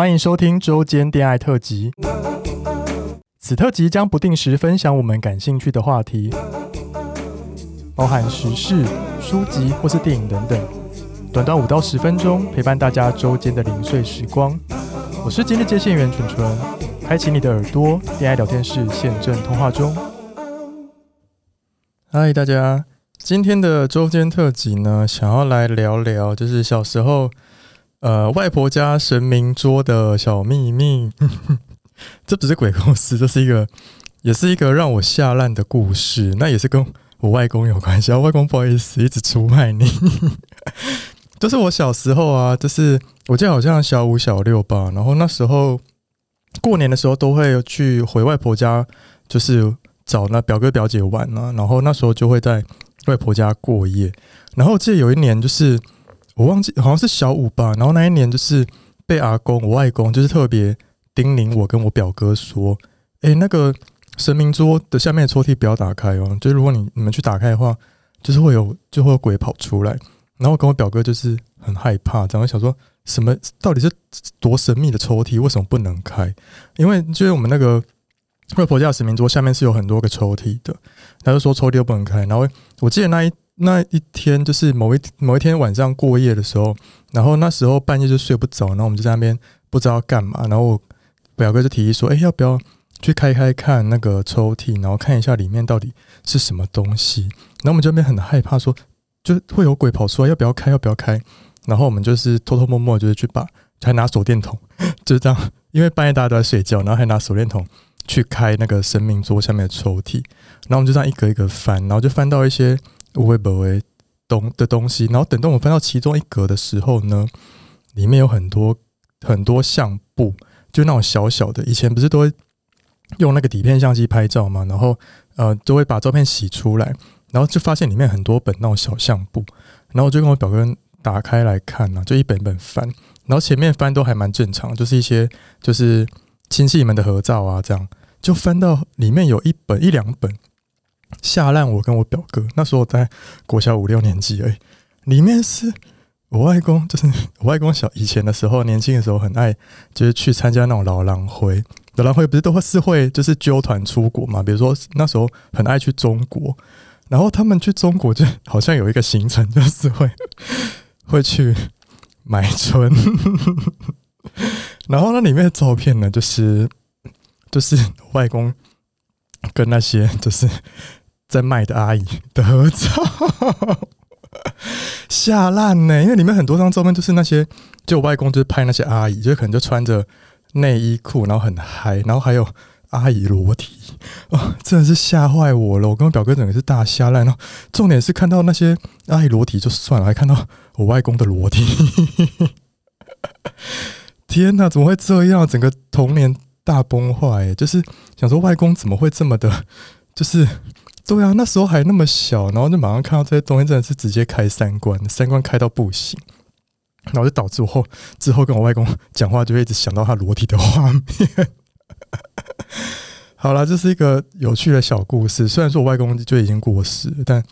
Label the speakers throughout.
Speaker 1: 欢迎收听周间恋爱特辑。此特辑将不定时分享我们感兴趣的话题，包含时事、书籍或是电影等等。短短五到十分钟，陪伴大家周间的零碎时光。我是今日接线员纯纯，开启你的耳朵，恋爱聊天室现正通话中。嗨，大家，今天的周间特辑呢，想要来聊聊，就是小时候。呃，外婆家神明桌的小秘密，这不是鬼故事，这是一个，也是一个让我吓烂的故事。那也是跟我外公有关系啊。外公不好意思，一直出卖你。就是我小时候啊，就是我记得好像小五、小六吧。然后那时候过年的时候都会去回外婆家，就是找那表哥表姐玩啊。然后那时候就会在外婆家过夜。然后记得有一年就是。我忘记好像是小五吧，然后那一年就是被阿公、我外公就是特别叮咛我跟我表哥说：“哎、那个神明桌的下面的抽屉不要打开哦，就如果你你们去打开的话，就是会有就会有鬼跑出来。”然后跟我表哥就是很害怕，然后想说什么到底是多神秘的抽屉，为什么不能开？因为就是我们那个外婆家神明桌下面是有很多个抽屉的，他就说抽屉都不能开。然后我记得那一。那一天就是某一某一天晚上过夜的时候，然后那时候半夜就睡不着，然后我们就在那边不知道干嘛，然后我表哥就提议说：“哎、要不要去开开看那个抽屉，然后看一下里面到底是什么东西？”然后我们这边很害怕，说就会有鬼跑出来，要不要开？要不要开？然后我们就是偷偷摸摸，就是去把还拿手电筒，就是这样，因为半夜大家都在睡觉，然后还拿手电筒去开那个神明桌下面的抽屉，然后我们就这样一格一格翻，然后就翻到一些。无微不微东的东西，然后等到我翻到其中一格的时候呢，里面有很多很多相簿，就那种小小的。以前不是都会用那个底片相机拍照嘛，然后呃都会把照片洗出来，然后就发现里面很多本那种小相簿，然后我就跟我表哥打开来看呢、就一本一本翻，然后前面翻都还蛮正常，就是一些就是亲戚们的合照啊，这样就翻到里面有一本一两本。吓烂我跟我表哥，那时候我在国小五六年级而已。里面是我外公，就是我外公小以前的时候，年轻的时候很爱，就是去参加那种老人会。老人会不是都会是会就是揪团出国嘛？比如说那时候很爱去中国，然后他们去中国就好像有一个行程，就是会会去买春。然后那里面的照片呢，就是就是外公跟那些就是。在卖的阿姨的合照，吓烂呢！因为里面很多张照片就是那些，就我外公就是拍那些阿姨，就可能就穿着内衣裤，然后很嗨，然后还有阿姨裸体，哦，真的是吓坏我了！我跟我表哥整个是大吓烂，然后重点是看到那些阿姨裸体就算了，还看到我外公的裸体，天哪，怎么会这样？整个童年大崩坏，就是想说外公怎么会这么的，就是。对啊，那时候还那么小，然后就马上看到这些东西，真的是直接开三观，三观开到不行，然后就导致我后之后跟我外公讲话，就会一直想到他裸体的画面。好了，这是一个有趣的小故事。虽然说我外公就已经过世，但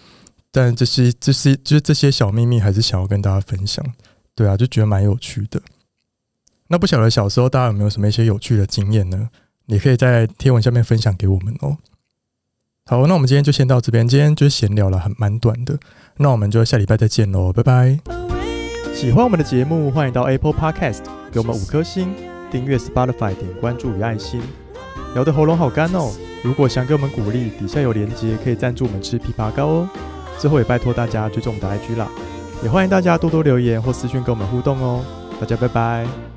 Speaker 1: 但这些这些就是这些小秘密，还是想要跟大家分享。对啊，就觉得蛮有趣的。那不晓得小时候大家有没有什么一些有趣的经验呢？你可以在贴文下面分享给我们哦。好，那我们今天就先到这边。今天就是闲聊了，很蛮短的。那我们就下礼拜再见喽，拜拜！喜欢我们的节目，欢迎到 Apple Podcast 给我们五颗星，订阅 Spotify 点关注与爱心。聊得喉咙好干哦，如果想给我们鼓励，底下有连接可以赞助我们吃枇杷膏哦。最后也拜托大家追踪我们的 IG 啦，也欢迎大家多多留言或私讯跟我们互动哦。大家拜拜。